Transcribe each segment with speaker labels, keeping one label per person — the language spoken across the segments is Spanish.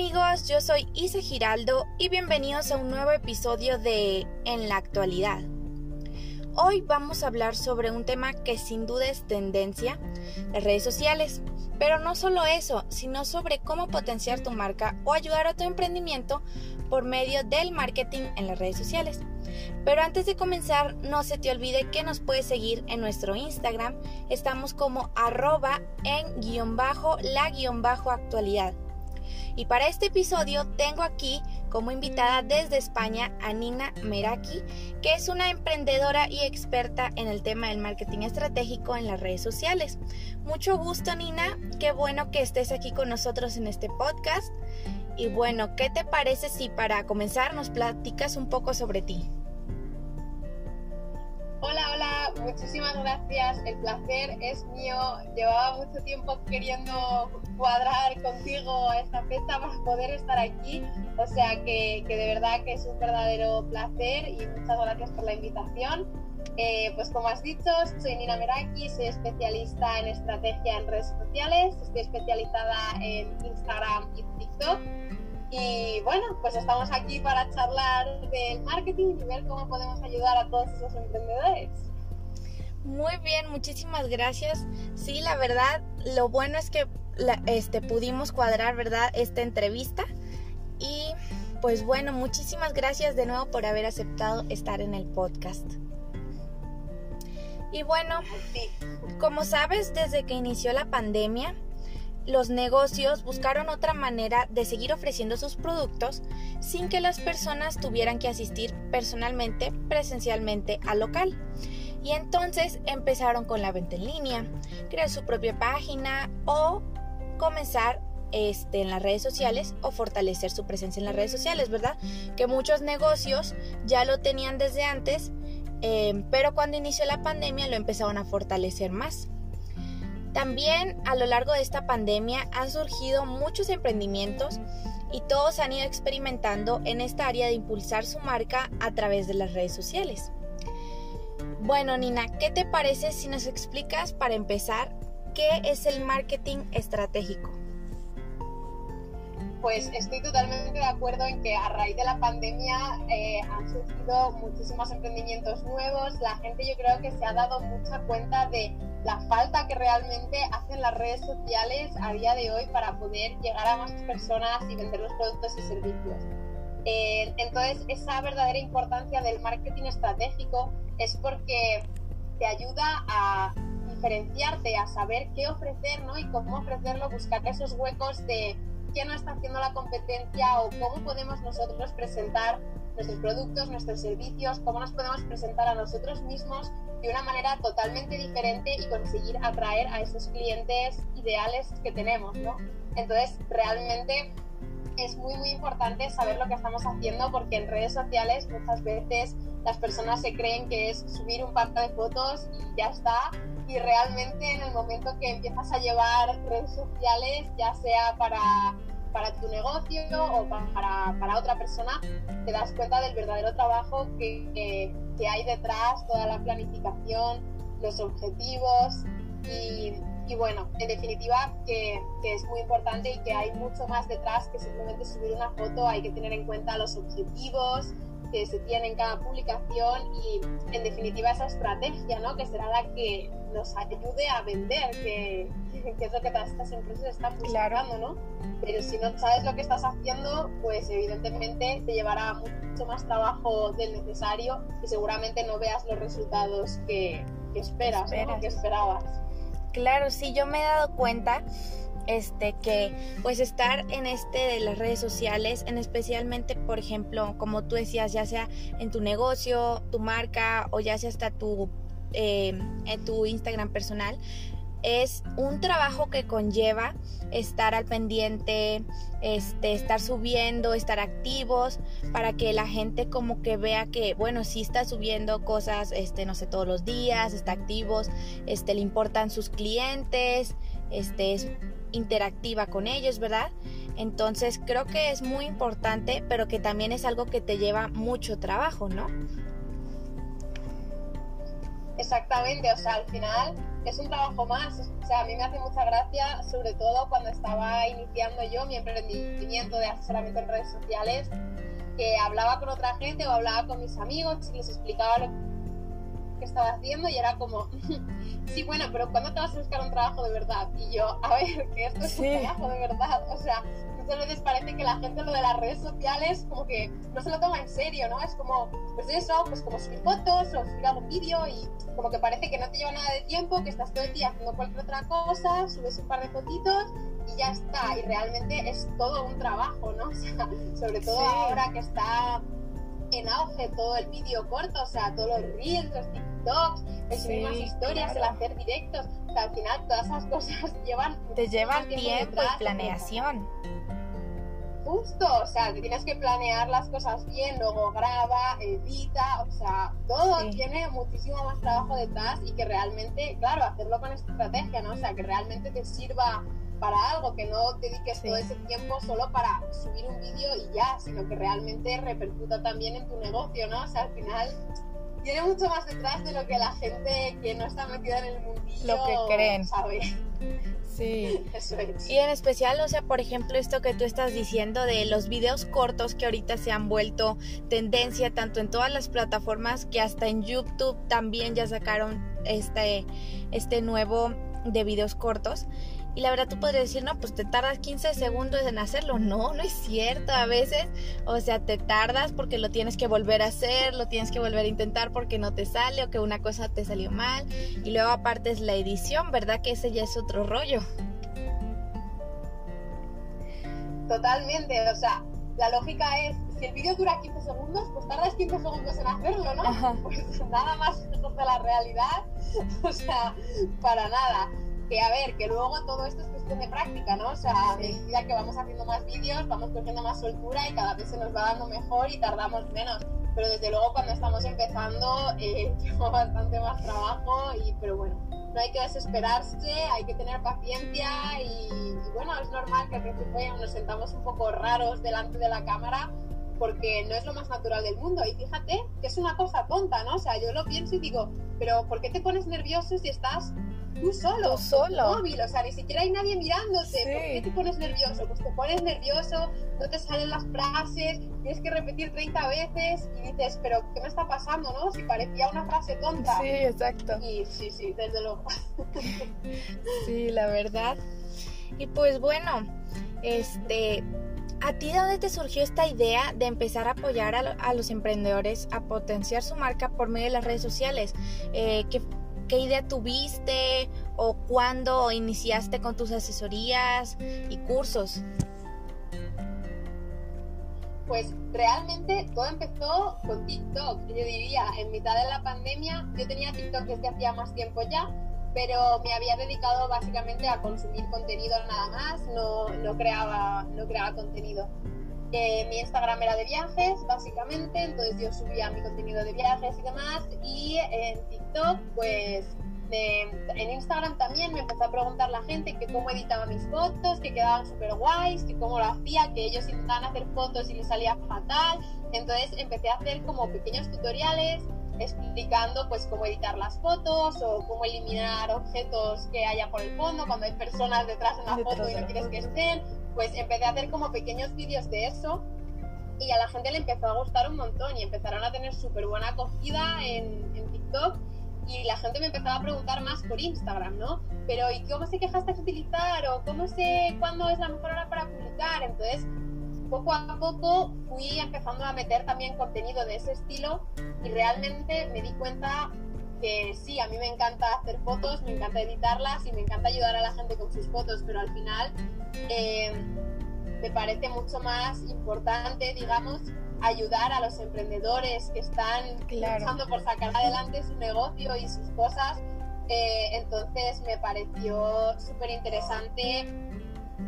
Speaker 1: amigos, yo soy Isa Giraldo y bienvenidos a un nuevo episodio de En la actualidad. Hoy vamos a hablar sobre un tema que sin duda es tendencia, las redes sociales, pero no solo eso, sino sobre cómo potenciar tu marca o ayudar a tu emprendimiento por medio del marketing en las redes sociales. Pero antes de comenzar, no se te olvide que nos puedes seguir en nuestro Instagram, estamos como arroba en guion bajo la guion bajo actualidad. Y para este episodio tengo aquí como invitada desde España a Nina Meraki, que es una emprendedora y experta en el tema del marketing estratégico en las redes sociales. Mucho gusto Nina, qué bueno que estés aquí con nosotros en este podcast. Y bueno, ¿qué te parece si para comenzar nos platicas un poco sobre ti?
Speaker 2: Muchísimas gracias. El placer es mío. Llevaba mucho tiempo queriendo cuadrar contigo esta fecha para poder estar aquí. O sea que, de verdad que es un verdadero placer y muchas gracias por la invitación. Eh, pues como has dicho, soy Nina Meraki, soy especialista en estrategia en redes sociales, estoy especializada en Instagram y TikTok y bueno, pues estamos aquí para charlar del marketing y ver cómo podemos ayudar a todos esos emprendedores.
Speaker 1: Muy bien, muchísimas gracias. Sí, la verdad, lo bueno es que este, pudimos cuadrar, ¿verdad?, esta entrevista. Y pues bueno, muchísimas gracias de nuevo por haber aceptado estar en el podcast. Y bueno, como sabes, desde que inició la pandemia, los negocios buscaron otra manera de seguir ofreciendo sus productos sin que las personas tuvieran que asistir personalmente, presencialmente al local. Y entonces empezaron con la venta en línea, crear su propia página o comenzar este, en las redes sociales o fortalecer su presencia en las redes sociales, ¿verdad? Que muchos negocios ya lo tenían desde antes, eh, pero cuando inició la pandemia lo empezaron a fortalecer más. También a lo largo de esta pandemia han surgido muchos emprendimientos y todos han ido experimentando en esta área de impulsar su marca a través de las redes sociales. Bueno, Nina, ¿qué te parece si nos explicas para empezar qué es el marketing estratégico?
Speaker 2: pues estoy totalmente de acuerdo en que a raíz de la pandemia eh, han surgido muchísimos emprendimientos nuevos. La gente yo creo que se ha dado mucha cuenta de la falta que realmente hacen las redes sociales a día de hoy para poder llegar a más personas y vender los productos y servicios. Eh, entonces, esa verdadera importancia del marketing estratégico es porque te ayuda a diferenciarte, a saber qué ofrecer ¿no? y cómo ofrecerlo, buscar esos huecos de qué no está haciendo la competencia o cómo podemos nosotros presentar nuestros productos, nuestros servicios, cómo nos podemos presentar a nosotros mismos de una manera totalmente diferente y conseguir atraer a esos clientes ideales que tenemos, ¿no? Entonces, realmente es muy, muy importante saber lo que estamos haciendo porque en redes sociales muchas veces las personas se creen que es subir un par de fotos y ya está. Y realmente en el momento que empiezas a llevar redes sociales, ya sea para, para tu negocio o para, para, otra persona, te das cuenta del verdadero trabajo que, que, hay detrás, toda la planificación, los objetivos y, y bueno, en definitiva que, que, es muy importante y que hay mucho más detrás que simplemente subir una foto, hay que tener en cuenta los objetivos, que se tiene en cada publicación y en definitiva esa estrategia, ¿no? Que será la que nos ayude a vender, que, es lo que todas estas empresas están buscando, ¿no? Pero si no sabes lo que estás haciendo, pues evidentemente te llevará mucho más trabajo del necesario y seguramente no veas los resultados que, esperas, que esperabas.
Speaker 1: Claro, sí, yo me he dado cuenta este que pues estar en este de las redes sociales en especialmente por ejemplo como tú decías ya sea en tu negocio tu marca o ya sea hasta tu eh, en tu Instagram personal es un trabajo que conlleva estar al pendiente, este, estar subiendo, estar activos, para que la gente como que vea que, bueno, sí está subiendo cosas, este, no sé, todos los días, está activos, este, le importan sus clientes, este, es interactiva con ellos, ¿verdad? Entonces creo que es muy importante, pero que también es algo que te lleva mucho trabajo, ¿no?
Speaker 2: Exactamente, o sea, al final es un trabajo más. O sea, a mí me hace mucha gracia, sobre todo cuando estaba iniciando yo mi emprendimiento de asesoramiento en redes sociales, que hablaba con otra gente o hablaba con mis amigos y les explicaba lo que estaba haciendo y era como, sí, bueno, pero ¿cuándo te vas a buscar un trabajo de verdad? Y yo, a ver, que esto es un trabajo de verdad. O sea, muchas veces parece que la gente lo de las redes sociales como que no se lo toma en serio, ¿no? Es como, pues eso, pues como subir fotos o subir algún vídeo y como que parece que no te lleva nada de tiempo, que estás todo el día haciendo cualquier otra cosa, subes un par de fotitos y ya está. Y realmente es todo un trabajo, ¿no? O sea, sobre todo ahora que está en auge todo el vídeo corto, o sea, todos los reels, los TikToks, el subir más historias, el hacer directos. O sea, al final todas esas cosas llevan...
Speaker 1: Te llevan tiempo y planeación
Speaker 2: justo, o sea, te tienes que planear las cosas bien, luego graba, edita, o sea, todo tiene muchísimo más trabajo detrás y que realmente, claro, hacerlo con estrategia, ¿no? O sea, que realmente te sirva para algo, que no dediques todo ese tiempo solo para subir un vídeo y ya, sino que realmente repercuta también en tu negocio, ¿no? O sea, al final tiene mucho más detrás de lo que la gente que no está metida en el mundillo
Speaker 1: lo que creen.
Speaker 2: sabe.
Speaker 1: Sí. Y en especial, o sea, por ejemplo, esto que tú estás diciendo de los videos cortos que ahorita se han vuelto tendencia tanto en todas las plataformas que hasta en YouTube también ya sacaron este, este nuevo de videos cortos. Y la verdad tú podrías decir, no, pues te tardas 15 segundos en hacerlo. No, no es cierto. A veces, o sea, te tardas porque lo tienes que volver a hacer, lo tienes que volver a intentar porque no te sale o que una cosa te salió mal. Y luego aparte es la edición, ¿verdad? Que ese ya es otro rollo.
Speaker 2: Totalmente, o sea, la lógica es, si el vídeo dura 15 segundos, pues tardas 15 segundos en hacerlo, ¿no? Pues nada más lejos de la realidad, o sea, para nada que a ver, que luego todo esto es cuestión de práctica, ¿no? O sea, a medida que vamos haciendo más vídeos, vamos cogiendo más soltura y cada vez se nos va dando mejor y tardamos menos. Pero desde luego cuando estamos empezando eh, lleva bastante más trabajo y pero bueno, no hay que desesperarse, hay que tener paciencia y, bueno, es normal que al principio nos sentamos un poco raros delante de la cámara porque no es lo más natural del mundo. Y fíjate que es una cosa tonta, ¿no? O sea, yo lo pienso y digo, pero ¿por qué te pones nervioso si estás tú solo,
Speaker 1: solo.
Speaker 2: móvil, o sea, ni siquiera hay nadie mirándote. ¿Por qué te pones nervioso? Pues te pones nervioso, no te salen las frases, tienes que repetir 30 veces y dices, pero ¿qué me está pasando, no? Si parecía una frase tonta.
Speaker 1: Sí, exacto.
Speaker 2: Y sí, sí, desde luego.
Speaker 1: sí, la verdad. Y pues bueno, este, ¿A ti de dónde te surgió esta idea de empezar a apoyar a, los emprendedores a potenciar su marca por medio de las redes sociales? Eh, ¿qué, qué idea tuviste o cuándo iniciaste con tus asesorías y cursos?
Speaker 2: Pues realmente todo empezó con TikTok. Yo diría, en mitad de la pandemia, yo tenía TikTok desde hacía más tiempo ya, pero me había dedicado básicamente a consumir contenido nada más, no, no, creaba, no creaba contenido mi Instagram era de viajes, básicamente, entonces yo subía mi contenido de viajes y demás. Y en TikTok, pues en Instagram también me empezó a preguntar la gente que cómo editaba mis fotos, que quedaban súper guays, que cómo lo hacía, que ellos intentaban hacer fotos y les salía fatal. Entonces empecé a hacer como pequeños tutoriales explicando pues cómo editar las fotos o cómo eliminar objetos que haya por el fondo cuando hay personas detrás de una foto y no quieres que estén pues empecé a hacer como pequeños vídeos de eso y a la gente le empezó a gustar un montón y empezaron a tener súper buena acogida en, TikTok y la gente me empezaba a preguntar más por Instagram, ¿no? Pero ¿y cómo sé qué hashtags utilizar? ¿O cómo sé cuándo es la mejor hora para publicar? Entonces, poco a poco fui empezando a meter también contenido de ese estilo y realmente me di cuenta que sí, a mí me encanta hacer fotos, me encanta editarlas y me encanta ayudar a la gente con sus fotos, pero al final eh, me parece mucho más importante, digamos, ayudar a los emprendedores que están luchando por sacar adelante su negocio y sus cosas. Eh, entonces me pareció súper interesante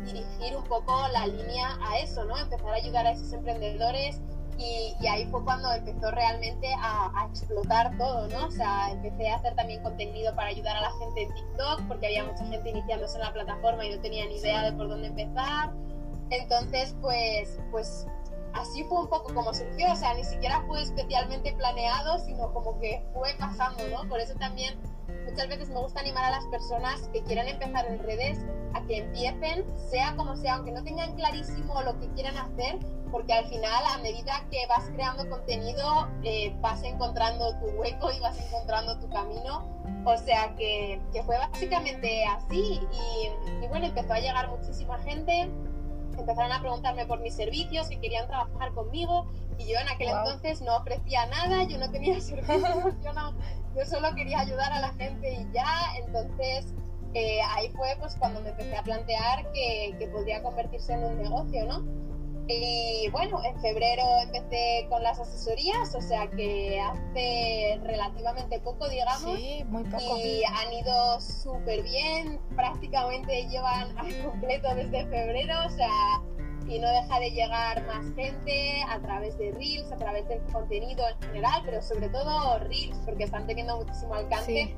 Speaker 2: dirigir un poco la línea a eso, ¿no? Empezar a ayudar a esos emprendedores y, ahí fue cuando empezó realmente a, explotar todo, ¿no? O sea, empecé a hacer también contenido para ayudar a la gente en TikTok, porque había mucha gente iniciándose en la plataforma y no tenía ni idea de por dónde empezar. Entonces, pues, pues así fue un poco como surgió, o sea, ni siquiera fue especialmente planeado, sino como que fue pasando, ¿no? Por eso también muchas veces me gusta animar a las personas que quieran empezar en redes a que empiecen, sea como sea, aunque no tengan clarísimo lo que quieran hacer, porque al final, a medida que vas creando contenido, eh, vas encontrando tu hueco y vas encontrando tu camino. O sea que, que fue básicamente así y, y bueno, empezó a llegar muchísima gente empezaron a preguntarme por mis servicios, que querían trabajar conmigo y yo en aquel entonces no ofrecía nada, yo no tenía servicios, yo, no, yo solo quería ayudar a la gente y ya, entonces eh, ahí fue pues cuando me empecé a plantear que, que podría convertirse en un negocio, ¿no? Y bueno, en febrero empecé con las asesorías, o sea que hace relativamente poco, digamos.
Speaker 1: Sí, muy poco.
Speaker 2: Y han ido súper bien, prácticamente llevan al completo desde febrero, o sea, y no deja de llegar más gente a través de Reels, a través del contenido en general, pero sobre todo Reels, porque están teniendo muchísimo alcance.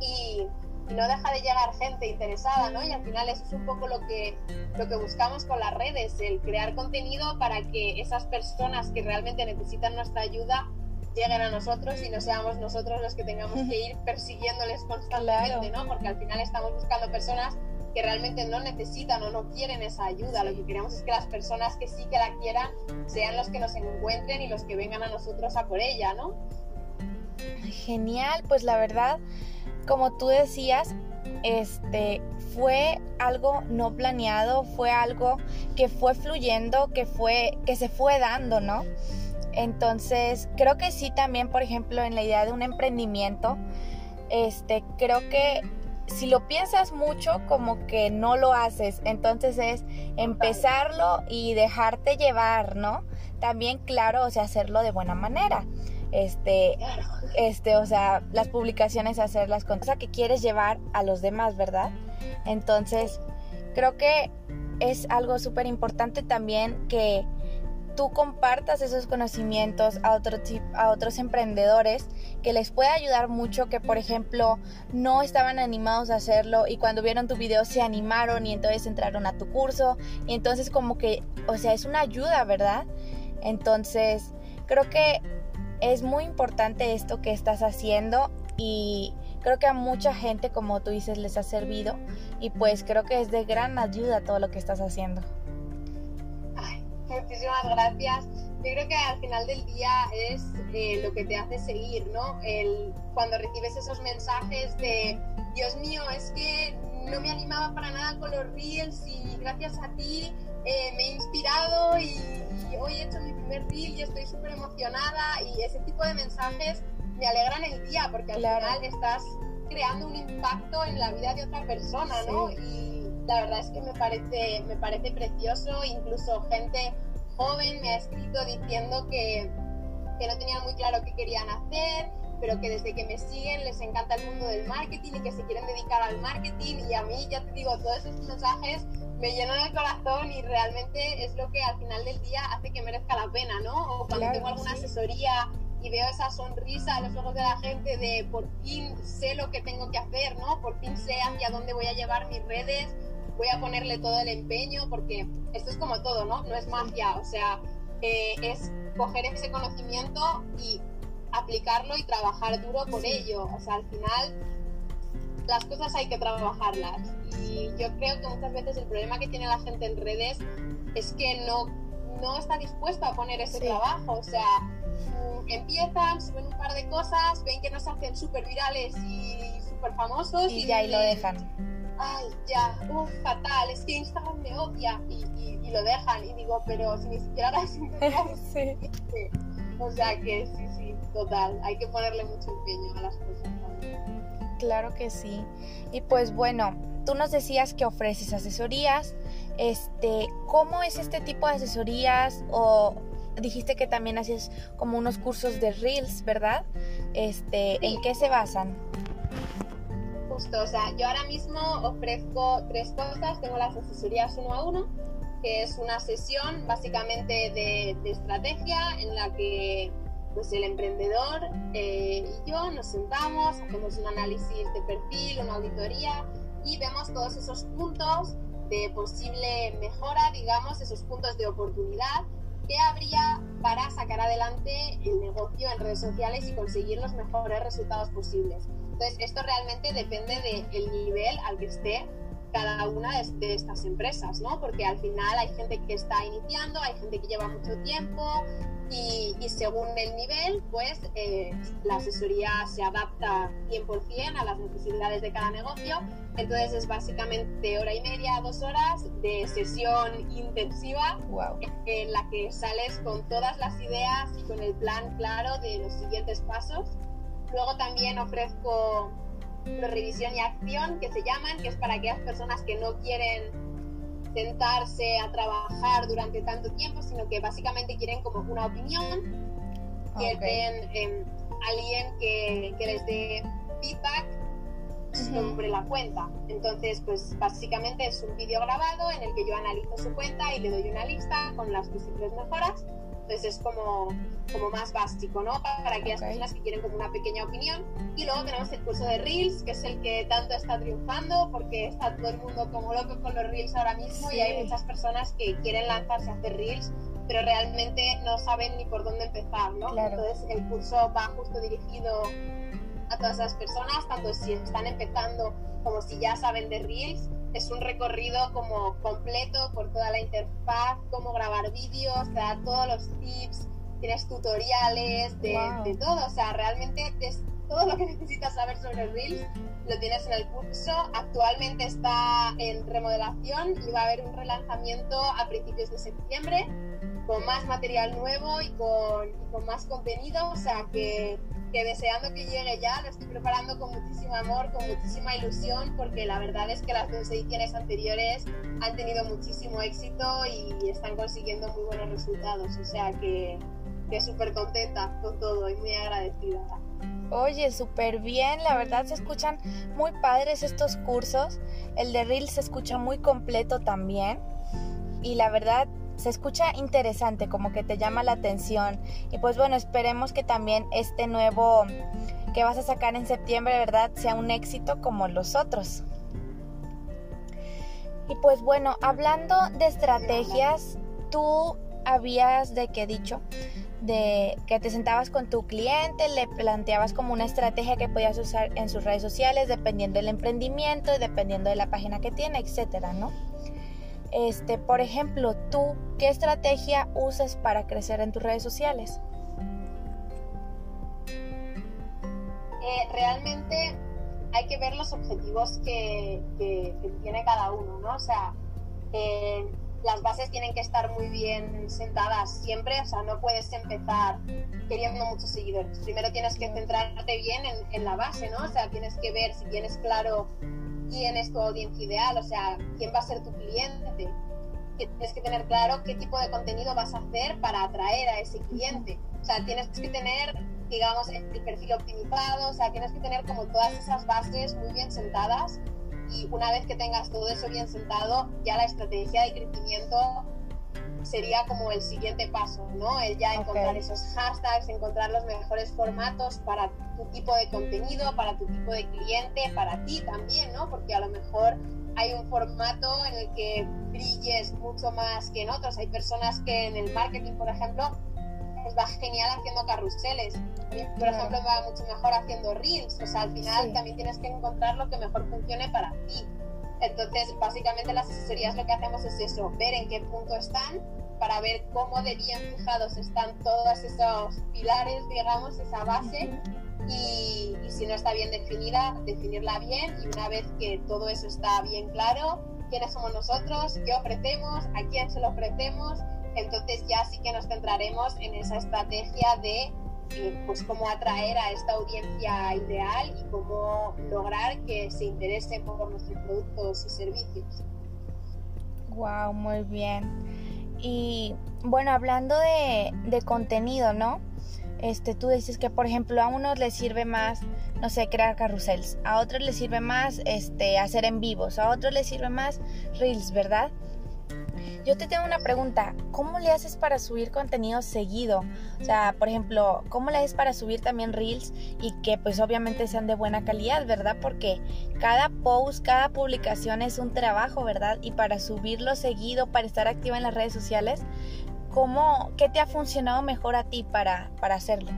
Speaker 2: Y y no deja de llegar gente interesada, ¿no? Y al final eso es un poco lo que, lo que buscamos con las redes, el crear contenido para que esas personas que realmente necesitan nuestra ayuda lleguen a nosotros y no seamos nosotros los que tengamos que ir persiguiéndoles constantemente, ¿no? Porque al final estamos buscando personas que realmente no necesitan o no quieren esa ayuda. Lo que queremos es que las personas que sí que la quieran sean los que nos encuentren y los que vengan a nosotros a por ella, ¿no?
Speaker 1: Genial, pues la verdad como tú decías, este fue algo no planeado, fue algo que fue fluyendo, que fue que se fue dando, ¿no? Entonces, creo que sí también, por ejemplo, en la idea de un emprendimiento, este, creo que si lo piensas mucho, como que no lo haces. Entonces es empezarlo y dejarte llevar, ¿no? También, claro, o sea, hacerlo de buena manera este, este, o sea, las publicaciones hacerlas con cosa que quieres llevar a los demás, ¿verdad? Entonces, creo que es algo súper importante también que tú compartas esos conocimientos a, otro, a otros emprendedores que les puede ayudar mucho, que por ejemplo no estaban animados a hacerlo y cuando vieron tu video se animaron y entonces entraron a tu curso y entonces como que, o sea, es una ayuda, ¿verdad? Entonces, creo que es muy importante esto que estás haciendo y creo que a mucha gente, como tú dices, les ha servido y pues creo que es de gran ayuda todo lo que estás haciendo.
Speaker 2: Muchísimas gracias. Yo creo que al final del día es eh, lo que te hace seguir, ¿no? El, cuando recibes esos mensajes de, Dios mío, es que no me animaba para nada con los reels y gracias a ti eh, me he inspirado y, hoy he hecho mi primer reel y estoy súper emocionada y ese tipo de mensajes me alegran el día porque al final estás creando un impacto en la vida de otra persona, ¿no? Y la verdad es que me parece, me parece precioso, incluso gente joven me ha escrito diciendo que, que no tenían muy claro qué querían hacer, pero que desde que me siguen les encanta el mundo del marketing y que se quieren dedicar al marketing. Y a mí, ya te digo, todos esos mensajes me llenan el corazón y realmente es lo que al final del día hace que merezca la pena, ¿no? O cuando tengo alguna asesoría y veo esa sonrisa en los ojos de la gente de por fin sé lo que tengo que hacer, ¿no? Por fin sé hacia dónde voy a llevar mis redes, voy a ponerle todo el empeño, porque esto es como todo, ¿no? No es magia, o sea, eh, es coger ese conocimiento y aplicarlo y trabajar duro por ello. O sea, al final las cosas hay que trabajarlas. Y yo creo que muchas veces el problema que tiene la gente en redes es que no, no está dispuesta a poner ese trabajo. O sea, mm, empiezan, suben un par de cosas, ven que no se hacen súper virales y súper famosos.
Speaker 1: Y, ya ahí lo dejan.
Speaker 2: Ay, ya, uff, fatal, es que Instagram me odia y, lo dejan. Y digo, pero si ni siquiera las sí. O sea que sí, sí, total, hay que ponerle mucho empeño a las cosas
Speaker 1: Claro que sí. Y pues bueno, tú nos decías que ofreces asesorías. Este, ¿cómo es este tipo de asesorías? O dijiste que también haces como unos cursos de Reels, ¿verdad? Este, ¿en qué se basan?
Speaker 2: Justo, o sea, yo ahora mismo ofrezco tres cosas. Tengo las asesorías uno a uno, que es una sesión básicamente de, de estrategia en la que pues el emprendedor eh, y yo nos sentamos, hacemos un análisis de perfil, una auditoría y vemos todos esos puntos de posible mejora, digamos, esos puntos de oportunidad que habría para sacar adelante el negocio en redes sociales y conseguir los mejores resultados posibles. Entonces, esto realmente depende del nivel al que esté cada una de, estas empresas, ¿no? Porque al final hay gente que está iniciando, hay gente que lleva mucho tiempo y, según el nivel, pues eh, la asesoría se adapta 100% a las necesidades de cada negocio. Entonces es básicamente hora y media, dos horas de sesión intensiva en la que sales con todas las ideas y con el plan claro de los siguientes pasos. Luego también ofrezco revisión y acción que se llaman, que es para aquellas personas que no quieren sentarse a trabajar durante tanto tiempo, sino que básicamente quieren como una opinión, que den alguien que, que les dé feedback sobre la cuenta. Entonces, pues básicamente es un vídeo grabado en el que yo analizo su cuenta y le doy una lista con las posibles mejoras entonces es como, como más básico, ¿no? Para aquellas personas que quieren como una pequeña opinión. Y luego tenemos el curso de Reels, que es el que tanto está triunfando, porque está todo el mundo como loco con los Reels ahora mismo y hay muchas personas que quieren lanzarse a hacer Reels, pero realmente no saben ni por dónde empezar, ¿no? Entonces el curso va justo dirigido a todas esas personas, tanto si están empezando como si ya saben de Reels es un recorrido como completo por toda la interfaz, cómo grabar vídeos, te da todos los tips, tienes tutoriales de, de, todo, o sea, realmente es todo lo que necesitas saber sobre Reels lo tienes en el curso. Actualmente está en remodelación y va a haber un relanzamiento a principios de septiembre con más material nuevo y con, y con más contenido, o sea que que deseando que llegue ya, lo estoy preparando con muchísimo amor, con muchísima ilusión, porque la verdad es que las dos ediciones anteriores han tenido muchísimo éxito y están consiguiendo muy buenos resultados. O sea que, que súper contenta con todo y muy agradecida.
Speaker 1: Oye, súper bien, la verdad se escuchan muy padres estos cursos. El de Reel se escucha muy completo también. Y la verdad se escucha interesante, como que te llama la atención. Y pues bueno, esperemos que también este nuevo que vas a sacar en septiembre, ¿verdad?, sea un éxito como los otros. Y pues bueno, hablando de estrategias, tú habías de qué dicho de que te sentabas con tu cliente, le planteabas como una estrategia que podías usar en sus redes sociales dependiendo del emprendimiento y dependiendo de la página que tiene, etcétera, ¿no? Este, por ejemplo, tú, ¿qué estrategia usas para crecer en tus redes sociales?
Speaker 2: Eh, realmente hay que ver los objetivos que, tiene cada uno, ¿no? O sea, eh, las bases tienen que estar muy bien sentadas siempre, o sea, no puedes empezar queriendo muchos seguidores. Primero tienes que centrarte bien en, en la base, ¿no? O sea, tienes que ver si tienes claro quién es tu audiencia ideal, o sea, quién va a ser tu cliente. Tienes que tener claro qué tipo de contenido vas a hacer para atraer a ese cliente. O sea, tienes que tener, digamos, el perfil optimizado, o sea, tienes que tener como todas esas bases muy bien sentadas y una vez que tengas todo eso bien sentado, ya la estrategia de crecimiento sería como el siguiente paso, ¿no? El ya encontrar esos hashtags, encontrar los mejores formatos para tu tipo de contenido, para tu tipo de cliente, para ti también, ¿no? Porque a lo mejor hay un formato en el que brilles mucho más que en otros. Hay personas que en el marketing, por ejemplo, les va genial haciendo carruseles. Por ejemplo, me va mucho mejor haciendo reels. O sea, al final también tienes que encontrar lo que mejor funcione para ti. Entonces, básicamente las asesorías lo que hacemos es eso, ver en qué punto están para ver cómo de bien fijados están todos esos pilares, digamos, esa base. Y, si no está bien definida, definirla bien y una vez que todo eso está bien claro, quiénes somos nosotros, qué ofrecemos, a quién se lo ofrecemos, entonces ya sí que nos centraremos en esa estrategia de pues cómo atraer a esta audiencia ideal y cómo lograr que se interese por nuestros productos y servicios.
Speaker 1: Wow, muy bien. Y bueno, hablando de, de contenido, ¿no? Este, tú dices que, por ejemplo, a unos les sirve más, no sé, crear carrusels, a otros les sirve más este, hacer en vivos, a otros les sirve más reels, ¿verdad? Yo te tengo una pregunta, ¿cómo le haces para subir contenido seguido? O sea, por ejemplo, ¿cómo le haces para subir también reels y que pues obviamente sean de buena calidad, ¿verdad? Porque cada post, cada publicación es un trabajo, ¿verdad? Y para subirlo seguido, para estar activa en las redes sociales, ¿cómo, qué te ha funcionado mejor a ti para, para hacerlo?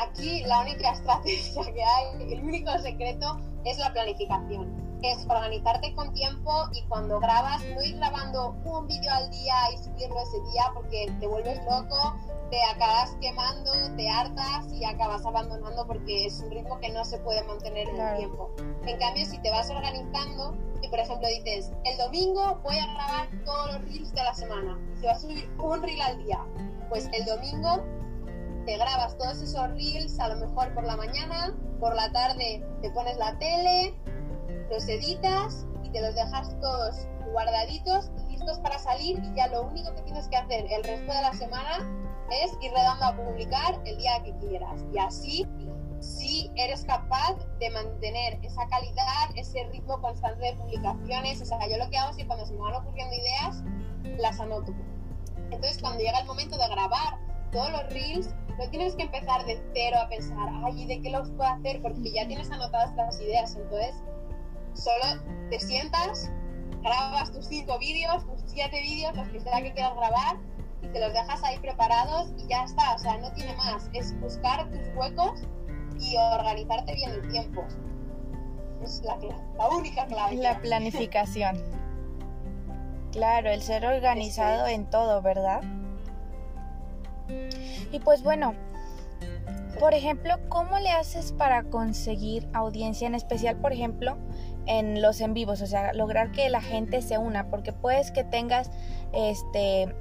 Speaker 2: aquí la única estrategia que hay, el único secreto es la planificación. Es organizarte con tiempo y cuando grabas, no ir grabando un vídeo al día y subirlo ese día porque te vuelves loco, te acabas quemando, te hartas y acabas abandonando porque es un ritmo que no se puede mantener en el tiempo. En cambio, si te vas organizando por ejemplo dices, el domingo voy a grabar todos los reels de la semana y se va a subir un reel al día, pues el domingo te grabas todos esos reels, a lo mejor por la mañana, por la tarde te pones la tele, los editas y te los dejas todos guardaditos y listos para salir y ya lo único que tienes que hacer el resto de la semana es ir dando a publicar el día que quieras. Y así si eres capaz de mantener esa calidad, ese ritmo constante de publicaciones, o sea, yo lo que hago es que cuando se me van ocurriendo ideas, las anoto. Entonces, cuando llega el momento de grabar todos los reels, no tienes que empezar de cero a pensar, ay, ¿de qué los puedo hacer? Porque ya tienes anotadas las ideas. Entonces, solo te sientas, grabas tus cinco vídeos, tus siete vídeos, los que sea que quieras grabar, y te los dejas ahí preparados y ya está. O sea, no tiene más. Es buscar tus huecos y organizarte bien el tiempo. Es la, la única clave.
Speaker 1: La planificación. claro, el ser organizado en todo, ¿verdad? Y pues bueno, por ejemplo, ¿cómo le haces para conseguir audiencia en especial, por ejemplo, en los en vivos? O sea, lograr que la gente se una, porque puedes que tengas este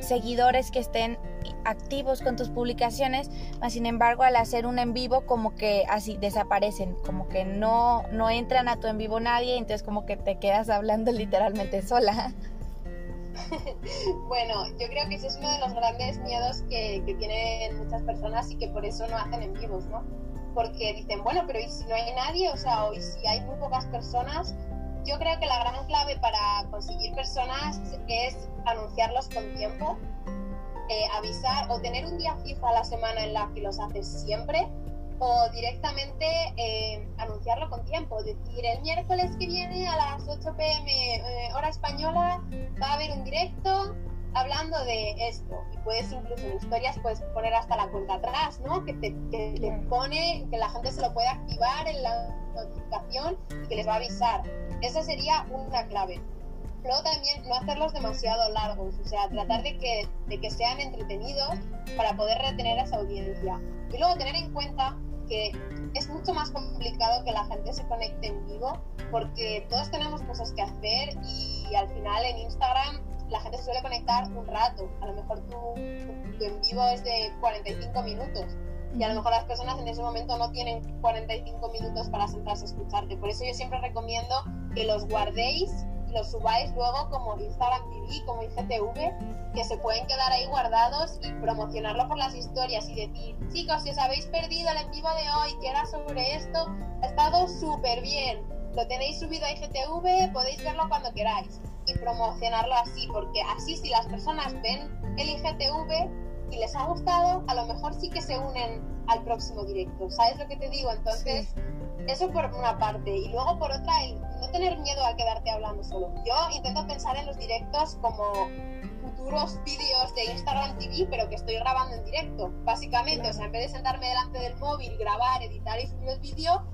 Speaker 1: seguidores que estén activos con tus publicaciones, mas sin embargo al hacer un en vivo como que así desaparecen, como que no, no entran a tu en vivo nadie, entonces como que te quedas hablando literalmente sola.
Speaker 2: bueno, yo creo que ese es uno de los grandes miedos que, que, tienen muchas personas y que por eso no hacen en vivos, ¿no? Porque dicen, bueno, pero ¿y si no hay nadie? O sea, o si hay muy pocas personas? Yo creo que la gran clave para conseguir personas es anunciarlos con tiempo, eh, avisar o tener un día fijo a la semana en la que los haces siempre o directamente eh, anunciarlo con tiempo, decir el miércoles que viene a las 8 pm eh, hora española va a haber un directo hablando de esto y puedes incluso en historias puedes poner hasta la cuenta atrás, ¿no? Que te, que te pone, que la gente se lo puede activar en la notificación y que les va a avisar. Esa sería una clave. Luego también no hacerlos demasiado largos, o sea, tratar de que, de que sean entretenidos para poder retener a esa audiencia. Y luego tener en cuenta que es mucho más complicado que la gente se conecte en vivo porque todos tenemos cosas que hacer y al final en Instagram la gente suele conectar un rato. A lo mejor tu, tu en vivo es de 45 minutos y a lo mejor las personas en ese momento no tienen 45 minutos para sentarse a escucharte. Por eso yo siempre recomiendo que los guardéis los subáis luego como Instagram TV, como IGTV, que se pueden quedar ahí guardados y promocionarlo por las historias y decir, chicos, si os habéis perdido el en vivo de hoy, que era sobre esto, ha estado súper bien. Lo tenéis subido a IGTV, podéis verlo cuando queráis y promocionarlo así, porque así si las personas ven el IGTV y les ha gustado, a lo mejor sí que se unen al próximo directo. ¿Sabes lo que te digo? Entonces, eso por una parte. Y luego por otra, el no tener miedo a quedarte hablando solo. Yo intento pensar en los directos como futuros vídeos de Instagram TV, pero que estoy grabando en directo, básicamente. O sea, en vez de sentarme delante del móvil, grabar, editar y subir el vídeo,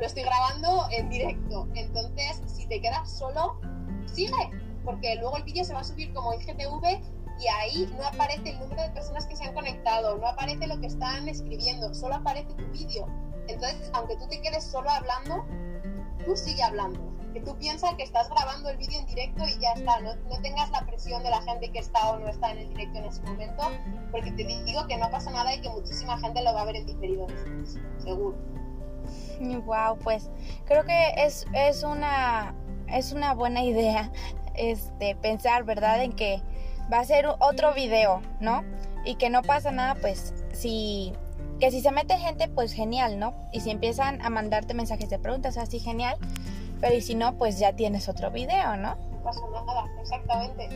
Speaker 2: lo estoy grabando en directo. Entonces, si te quedas solo, sigue, porque luego el vídeo se va a subir como IGTV y ahí no aparece el número de personas que se han conectado, no aparece lo que están escribiendo, solo aparece tu vídeo. Entonces, aunque tú te quedes solo hablando, tú sigue hablando. Que tú piensas que estás grabando el vídeo en directo y ya está. No, no, tengas la presión de la gente que está o no está en el directo en ese momento, porque te digo que no pasa nada y que muchísima gente lo va a ver en diferido seguro.
Speaker 1: Wow, pues creo que es, es, una, es una buena idea este, pensar, ¿verdad? En que va a ser otro video, ¿no? Y que no pasa nada, pues si que si se mete gente, pues genial, ¿no? Y si empiezan a mandarte mensajes de preguntas, así genial. Pero y si no, pues ya tienes otro video, ¿no?
Speaker 2: No pasa nada, exactamente.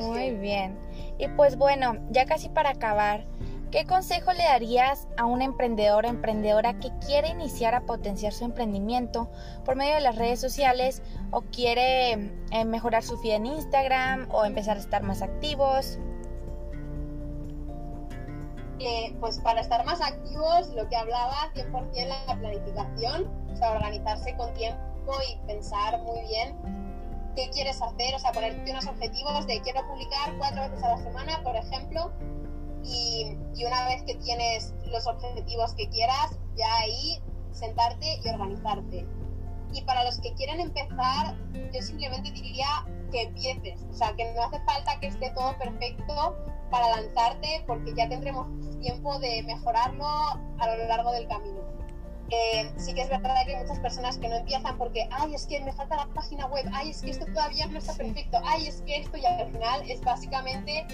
Speaker 1: Muy bien. Y pues bueno, ya casi para acabar, ¿qué consejo le darías a un emprendedor o emprendedora que quiere iniciar a potenciar su emprendimiento por medio de las redes sociales o quiere eh, mejorar su feed en Instagram o empezar a estar más activos?
Speaker 2: Eh, pues para estar más activos, lo que hablaba 100% la planificación, o sea, organizarse con tiempo y pensar muy bien qué quieres hacer, o sea, ponerte unos objetivos de quiero publicar cuatro veces a la semana, por ejemplo, y, una vez que tienes los objetivos que quieras, ya ahí sentarte y organizarte. Y para los que quieren empezar, yo simplemente diría que empieces, o sea, que no hace falta que esté todo perfecto para lanzarte, porque ya tendremos tiempo de mejorarlo a lo largo del camino. Eh, sí que es verdad que hay muchas personas que no empiezan porque, ay, es que me falta la página web, ay, es que esto todavía no está perfecto, ay, es que esto, y al final es básicamente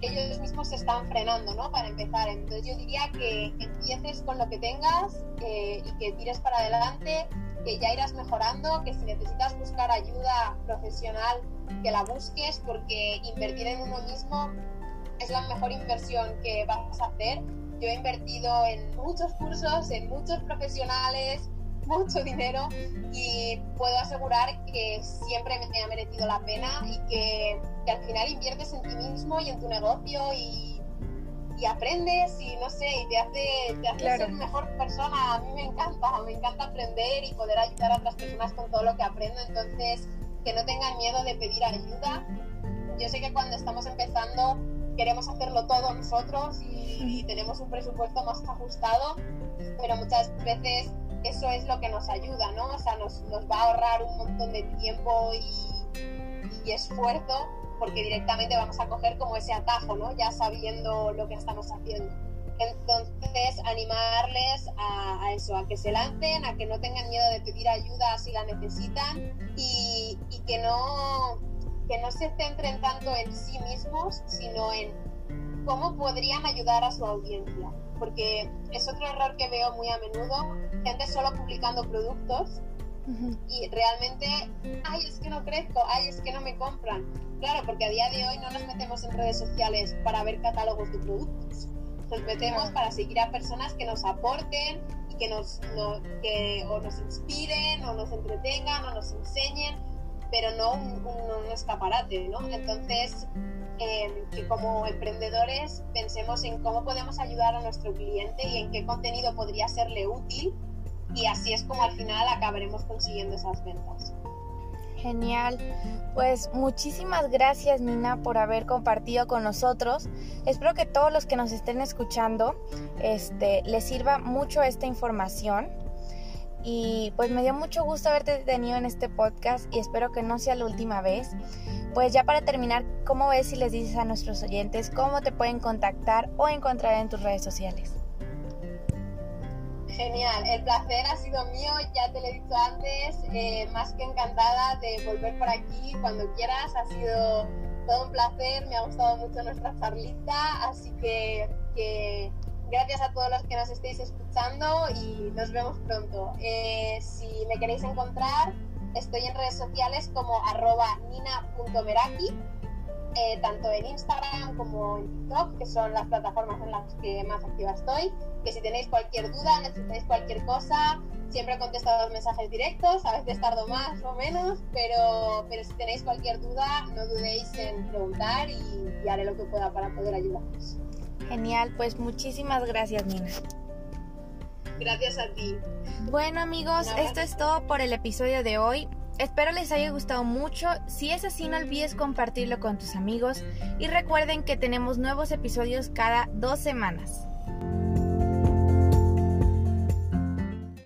Speaker 2: ellos mismos se están frenando, ¿no? Para empezar. Entonces yo diría que empieces con lo que tengas eh, y que tires para adelante, que ya irás mejorando, que si necesitas buscar ayuda profesional, que la busques, porque invertir en uno mismo es la mejor inversión que vas a hacer. Yo he invertido en muchos cursos, en muchos profesionales, mucho dinero y puedo asegurar que siempre me ha merecido la pena y que, al final inviertes en ti mismo y en tu negocio y, y aprendes y no sé, y te hace, te hace ser mejor persona. A mí me encanta, me encanta aprender y poder ayudar a otras personas con todo lo que aprendo. Entonces, que no tengan miedo de pedir ayuda. Yo sé que cuando estamos empezando queremos hacerlo todo nosotros y, tenemos un presupuesto más ajustado, pero muchas veces eso es lo que nos ayuda, ¿no? O sea, nos, nos va a ahorrar un montón de tiempo y, y, esfuerzo porque directamente vamos a coger como ese atajo, ¿no? Ya sabiendo lo que estamos haciendo. Entonces, animarles a, a, eso, a que se lancen, a que no tengan miedo de pedir ayuda si la necesitan y, y que no que no se centren tanto en sí mismos, sino en cómo podrían ayudar a su audiencia. Porque es otro error que veo muy a menudo, gente solo publicando productos y realmente, ay, es que no crezco, ay, es que no me compran. Claro, porque a día de hoy no nos metemos en redes sociales para ver catálogos de productos. Nos metemos para seguir a personas que nos aporten y que nos, que o nos inspiren o nos entretengan o nos enseñen pero no un, escaparate, ¿no? Entonces, em, que como emprendedores pensemos en cómo podemos ayudar a nuestro cliente y en qué contenido podría serle útil y así es como al final acabaremos consiguiendo esas ventas.
Speaker 1: Genial. Pues muchísimas gracias Nina por haber compartido con nosotros. Espero que todos los que nos estén escuchando este, les sirva mucho esta información y pues me dio mucho gusto haberte tenido en este podcast y espero que no sea la última vez. Pues ya para terminar, ¿cómo ves si les dices a nuestros oyentes cómo te pueden contactar o encontrar en tus redes sociales?
Speaker 2: Genial, el placer ha sido mío, ya te lo he dicho antes, eh, más que encantada de volver por aquí cuando quieras, ha sido todo un placer, me ha gustado mucho nuestra charlita, así que, que Gracias a todos los que nos estéis escuchando y nos vemos pronto. Eh, si me queréis encontrar, estoy en redes sociales como arroba nina.meraki, eh, tanto en Instagram como en TikTok, que son las plataformas en las que más activa estoy. Que si tenéis cualquier duda, necesitáis cualquier cosa, siempre contesto los mensajes directos, a veces tardo más o menos, pero, pero si tenéis cualquier duda, no dudéis en preguntar y, y haré lo que pueda para poder ayudaros.
Speaker 1: Genial, pues muchísimas gracias Nina.
Speaker 2: Gracias a ti.
Speaker 1: Bueno amigos, esto es todo por el episodio de hoy. Espero les haya gustado mucho. Si es así, no olvides compartirlo con tus amigos y recuerden que tenemos nuevos episodios cada dos semanas.